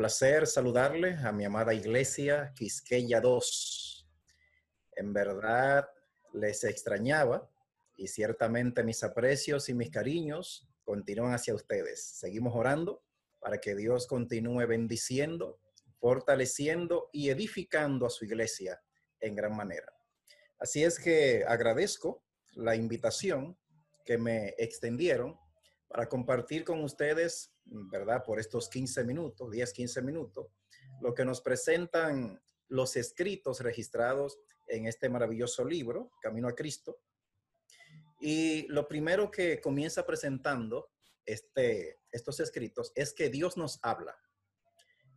placer saludarle a mi amada iglesia Quisqueya 2. En verdad les extrañaba y ciertamente mis aprecios y mis cariños continúan hacia ustedes. Seguimos orando para que Dios continúe bendiciendo, fortaleciendo y edificando a su iglesia en gran manera. Así es que agradezco la invitación que me extendieron para compartir con ustedes, ¿verdad? Por estos 15 minutos, 10, 15 minutos, lo que nos presentan los escritos registrados en este maravilloso libro, Camino a Cristo. Y lo primero que comienza presentando este, estos escritos es que Dios nos habla.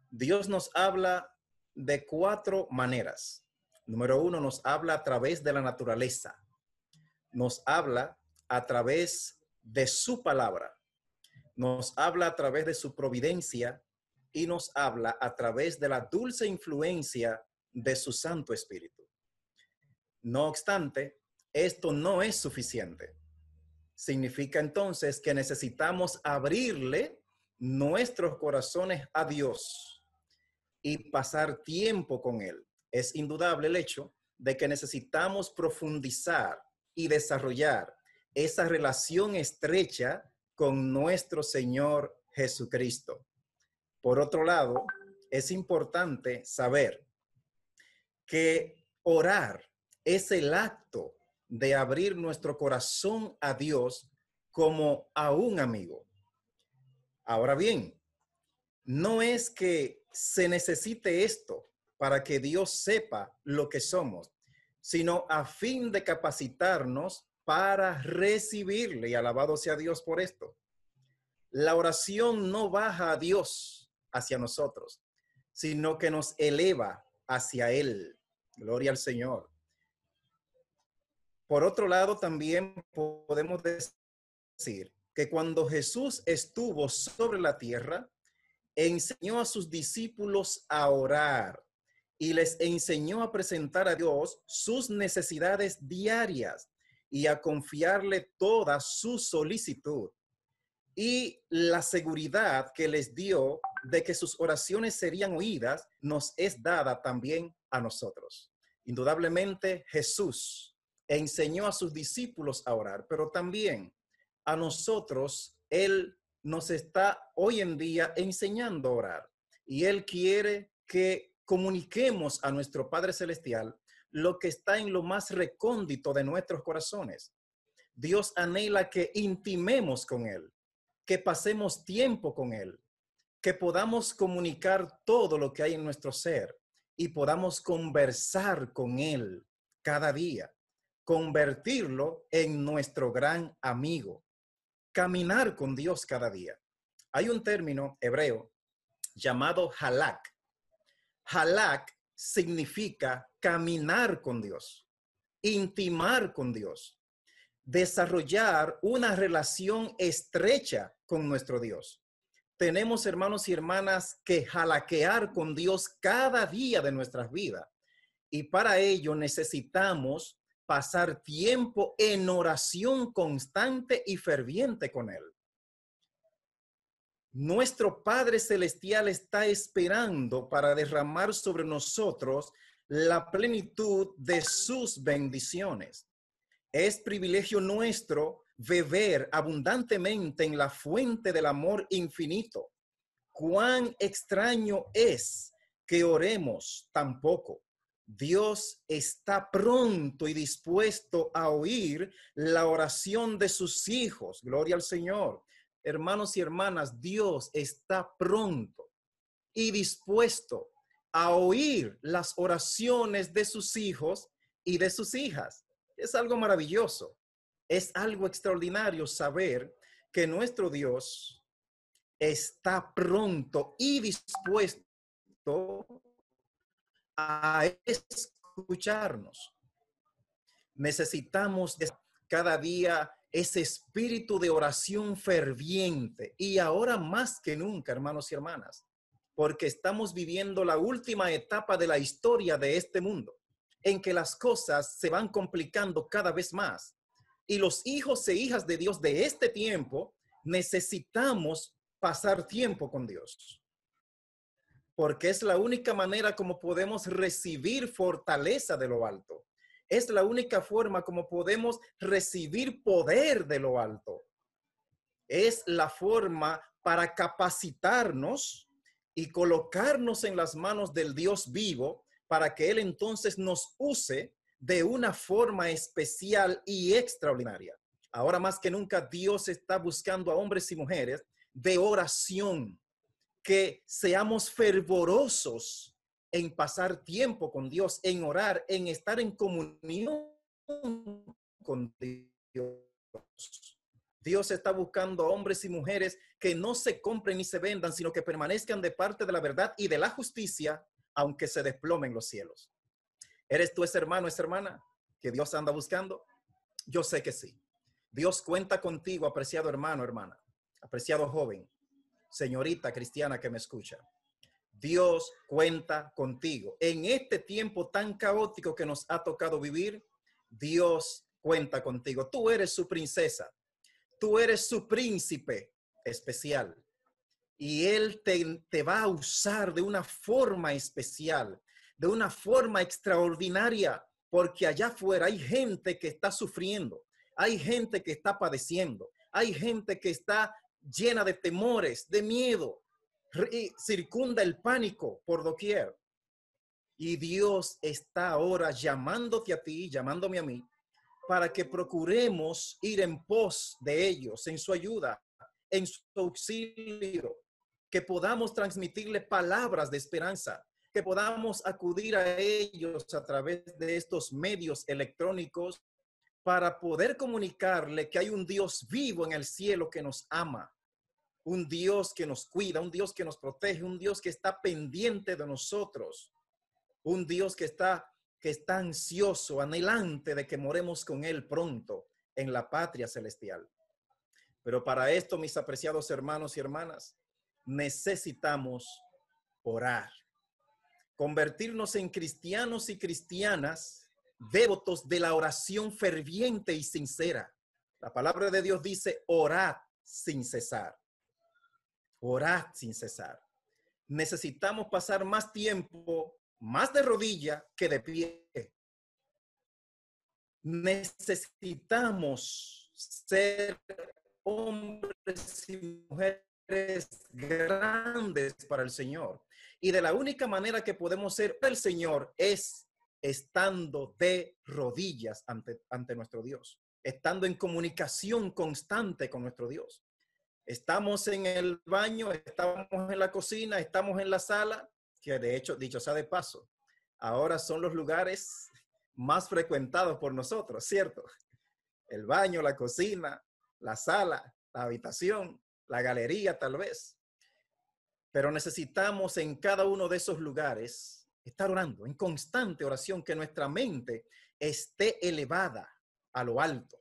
Dios nos habla de cuatro maneras. Número uno, nos habla a través de la naturaleza. Nos habla a través de su palabra, nos habla a través de su providencia y nos habla a través de la dulce influencia de su Santo Espíritu. No obstante, esto no es suficiente. Significa entonces que necesitamos abrirle nuestros corazones a Dios y pasar tiempo con Él. Es indudable el hecho de que necesitamos profundizar y desarrollar esa relación estrecha con nuestro Señor Jesucristo. Por otro lado, es importante saber que orar es el acto de abrir nuestro corazón a Dios como a un amigo. Ahora bien, no es que se necesite esto para que Dios sepa lo que somos, sino a fin de capacitarnos para recibirle y alabado sea Dios por esto. La oración no baja a Dios hacia nosotros, sino que nos eleva hacia Él. Gloria al Señor. Por otro lado, también podemos decir que cuando Jesús estuvo sobre la tierra, enseñó a sus discípulos a orar y les enseñó a presentar a Dios sus necesidades diarias y a confiarle toda su solicitud. Y la seguridad que les dio de que sus oraciones serían oídas nos es dada también a nosotros. Indudablemente Jesús enseñó a sus discípulos a orar, pero también a nosotros Él nos está hoy en día enseñando a orar. Y Él quiere que comuniquemos a nuestro Padre Celestial lo que está en lo más recóndito de nuestros corazones. Dios anhela que intimemos con Él, que pasemos tiempo con Él, que podamos comunicar todo lo que hay en nuestro ser y podamos conversar con Él cada día, convertirlo en nuestro gran amigo, caminar con Dios cada día. Hay un término hebreo llamado halak. Halak significa caminar con Dios, intimar con Dios, desarrollar una relación estrecha con nuestro Dios. Tenemos, hermanos y hermanas, que jalaquear con Dios cada día de nuestras vidas. Y para ello necesitamos pasar tiempo en oración constante y ferviente con Él. Nuestro Padre Celestial está esperando para derramar sobre nosotros la plenitud de sus bendiciones. Es privilegio nuestro beber abundantemente en la fuente del amor infinito. Cuán extraño es que oremos tan poco. Dios está pronto y dispuesto a oír la oración de sus hijos. Gloria al Señor hermanos y hermanas, Dios está pronto y dispuesto a oír las oraciones de sus hijos y de sus hijas. Es algo maravilloso. Es algo extraordinario saber que nuestro Dios está pronto y dispuesto a escucharnos. Necesitamos cada día ese espíritu de oración ferviente y ahora más que nunca, hermanos y hermanas, porque estamos viviendo la última etapa de la historia de este mundo, en que las cosas se van complicando cada vez más. Y los hijos e hijas de Dios de este tiempo necesitamos pasar tiempo con Dios. porque es la única manera como podemos recibir fortaleza de lo alto. Es la única forma como podemos recibir poder de lo alto. Es la forma para capacitarnos y colocarnos en las manos del Dios vivo para que Él entonces nos use de una forma especial y extraordinaria. Ahora más que nunca Dios está buscando a hombres y mujeres de oración, que seamos fervorosos en pasar tiempo con Dios, en orar, en estar en comunión con Dios. Dios está buscando hombres y mujeres que no se compren ni se vendan, sino que permanezcan de parte de la verdad y de la justicia, aunque se desplomen los cielos. ¿Eres tú ese hermano, esa hermana que Dios anda buscando? Yo sé que sí. Dios cuenta contigo, apreciado hermano, hermana, apreciado joven, señorita cristiana que me escucha. Dios cuenta contigo. En este tiempo tan caótico que nos ha tocado vivir, Dios cuenta contigo. Tú eres su princesa tú eres su príncipe especial y Él te, va a usar de una forma especial, de una forma extraordinaria, porque allá afuera hay gente que está sufriendo, hay gente que está padeciendo, hay gente que está llena de temores, de miedo, circunda el pánico por doquier. Y Dios está ahora llamándote a ti, llamándome a mí, para que procuremos ir en pos de ellos, en su ayuda, en su auxilio, que podamos transmitirle palabras de esperanza, que podamos acudir a ellos a través de estos medios electrónicos para poder comunicarle que hay un Dios vivo en el cielo que nos ama, un Dios que nos cuida, un Dios que nos protege, un Dios que está pendiente de nosotros, un Dios que está que está ansioso, anhelante de que moremos con Él pronto en la patria celestial. Pero para esto, mis apreciados hermanos y hermanas, necesitamos orar, convertirnos en cristianos y cristianas devotos de la oración ferviente y sincera. La palabra de Dios dice, orad sin cesar. Orad sin cesar. Necesitamos pasar más tiempo más de rodilla que de pie. Necesitamos ser hombres y mujeres grandes para el Señor. Y de la única manera que podemos ser el Señor es estando de rodillas ante, ante nuestro Dios, estando en comunicación constante con nuestro Dios. Estamos en el baño, estamos en la cocina, estamos en la sala, que de hecho, dicho sea de paso, ahora son los lugares más frecuentados por nosotros, ¿cierto? El baño, la cocina, la sala, la habitación, la galería tal vez. Pero necesitamos en cada uno de esos lugares estar orando, en constante oración, que nuestra mente esté elevada a lo alto,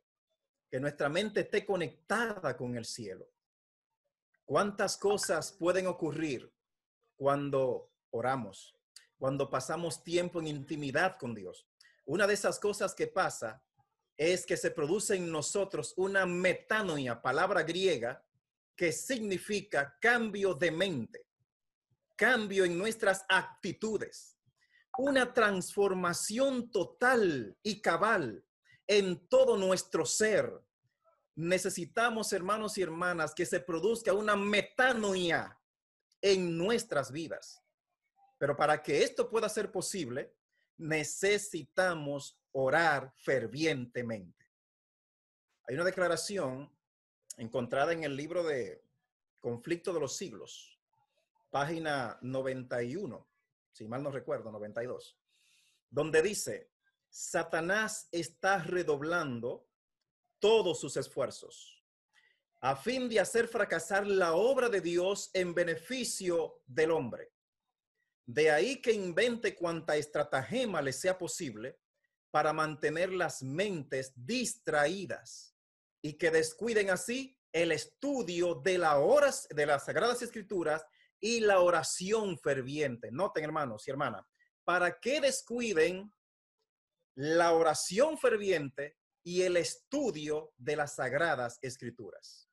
que nuestra mente esté conectada con el cielo. ¿Cuántas cosas pueden ocurrir cuando oramos, cuando pasamos tiempo en intimidad con Dios. Una de esas cosas que pasa es que se produce en nosotros una metanoia, palabra griega, que significa cambio de mente, cambio en nuestras actitudes, una transformación total y cabal en todo nuestro ser. Necesitamos, hermanos y hermanas, que se produzca una metanoia en nuestras vidas. Pero para que esto pueda ser posible, necesitamos orar fervientemente. Hay una declaración encontrada en el libro de Conflicto de los Siglos, página 91, si mal no recuerdo, 92, donde dice, Satanás está redoblando todos sus esfuerzos a fin de hacer fracasar la obra de Dios en beneficio del hombre. De ahí que invente cuanta estratagema le sea posible para mantener las mentes distraídas y que descuiden así el estudio de, la horas, de las Sagradas Escrituras y la oración ferviente. Noten, hermanos y hermanas, para que descuiden la oración ferviente y el estudio de las Sagradas Escrituras.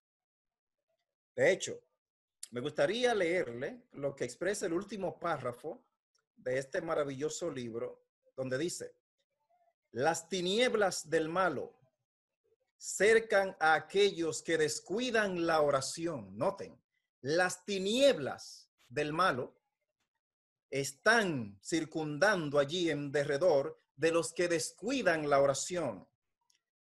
De hecho, Me gustaría leerle lo que expresa el último párrafo de este maravilloso libro, donde dice, las tinieblas del malo cercan a aquellos que descuidan la oración. Noten, las tinieblas del malo están circundando allí en derredor de los que descuidan la oración.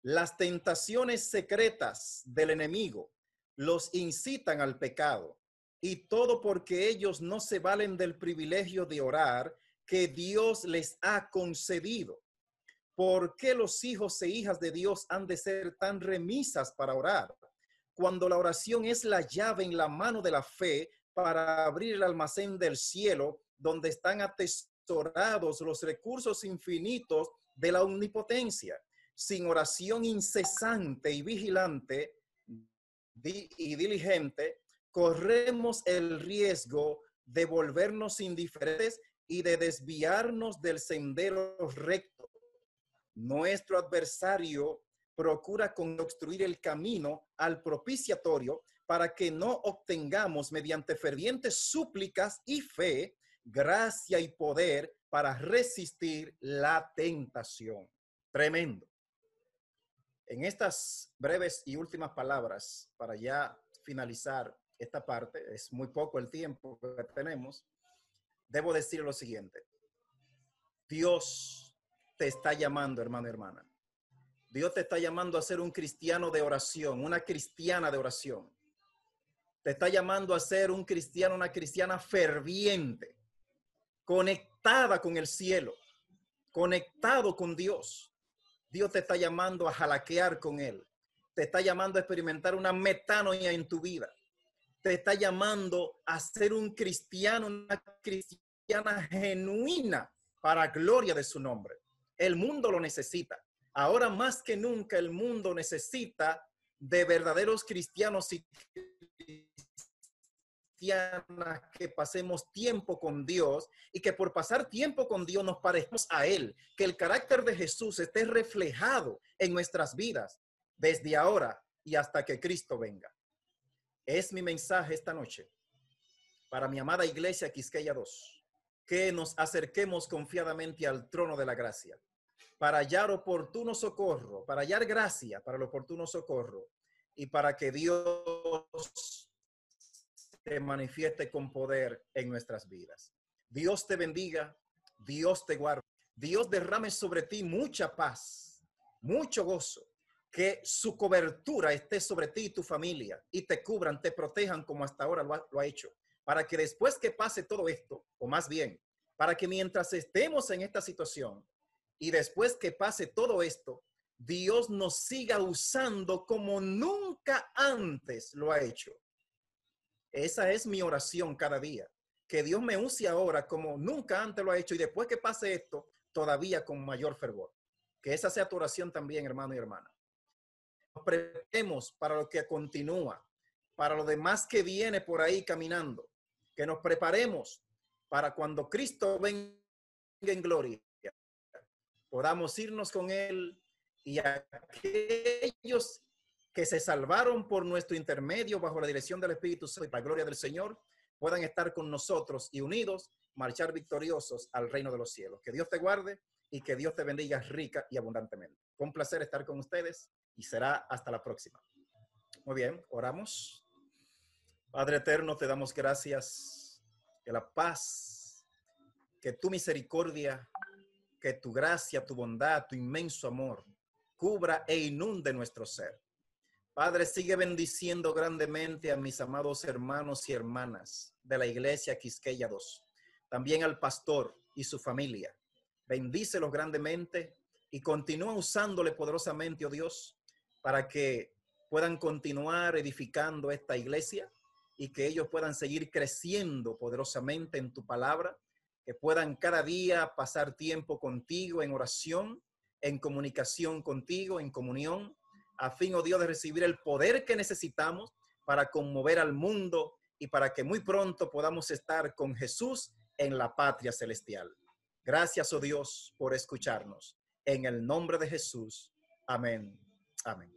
Las tentaciones secretas del enemigo los incitan al pecado y todo porque ellos no se valen del privilegio de orar que Dios les ha concedido. ¿Por qué los hijos e hijas de Dios han de ser tan remisas para orar? Cuando la oración es la llave en la mano de la fe para abrir el almacén del cielo, donde están atesorados los recursos infinitos de la omnipotencia. Sin oración incesante y vigilante y diligente, corremos el riesgo de volvernos indiferentes y de desviarnos del sendero recto nuestro adversario procura construir el camino al propiciatorio para que no obtengamos mediante fervientes súplicas y fe gracia y poder para resistir la tentación. Tremendo. En estas breves y últimas palabras, para ya finalizar esta parte, es muy poco el tiempo que tenemos, debo decir lo siguiente. Dios te está llamando, hermano hermana. Dios te está llamando a ser un cristiano de oración, una cristiana de oración. Te está llamando a ser un cristiano, una cristiana ferviente, conectada con el cielo, conectado con Dios. Dios te está llamando a jalaquear con Él. Te está llamando a experimentar una metanoia en tu vida. Te está llamando a ser un cristiano, una cristiana genuina para gloria de su nombre. El mundo lo necesita. Ahora más que nunca el mundo necesita de verdaderos cristianos y que pasemos tiempo con Dios y que por pasar tiempo con Dios nos parezcamos a Él, que el carácter de Jesús esté reflejado en nuestras vidas desde ahora y hasta que Cristo venga. Es mi mensaje esta noche para mi amada iglesia Quisqueya 2 que nos acerquemos confiadamente al trono de la gracia para hallar oportuno socorro, para hallar gracia para el oportuno socorro y para que Dios te manifieste con poder en nuestras vidas. Dios te bendiga, Dios te guarde, Dios derrame sobre ti mucha paz, mucho gozo, que su cobertura esté sobre ti y tu familia y te cubran, te protejan como hasta ahora lo ha, lo ha hecho para que después que pase todo esto, o más bien, para que mientras estemos en esta situación y después que pase todo esto, Dios nos siga usando como nunca antes lo ha hecho. Esa es mi oración cada día, que Dios me use ahora como nunca antes lo ha hecho y después que pase esto, todavía con mayor fervor. Que esa sea tu oración también, hermano y hermana. Preparemos para lo que continúa, para lo demás que viene por ahí caminando que nos preparemos para cuando Cristo venga en gloria, podamos irnos con Él y aquellos que se salvaron por nuestro intermedio bajo la dirección del Espíritu Santo y para gloria del Señor, puedan estar con nosotros y unidos, marchar victoriosos al reino de los cielos. Que Dios te guarde y que Dios te bendiga rica y abundantemente. Un placer estar con ustedes y será hasta la próxima. Muy bien, oramos. Padre eterno, te damos gracias, que la paz, que tu misericordia, que tu gracia, tu bondad, tu inmenso amor cubra e inunde nuestro ser. Padre, sigue bendiciendo grandemente a mis amados hermanos y hermanas de la iglesia Quisqueya 2. También al pastor y su familia. Bendícelos grandemente y continúa usándole poderosamente, oh Dios, para que puedan continuar edificando esta iglesia y que ellos puedan seguir creciendo poderosamente en tu palabra, que puedan cada día pasar tiempo contigo en oración, en comunicación contigo, en comunión, a fin, oh Dios, de recibir el poder que necesitamos para conmover al mundo y para que muy pronto podamos estar con Jesús en la patria celestial. Gracias, oh Dios, por escucharnos. En el nombre de Jesús. Amén. Amén.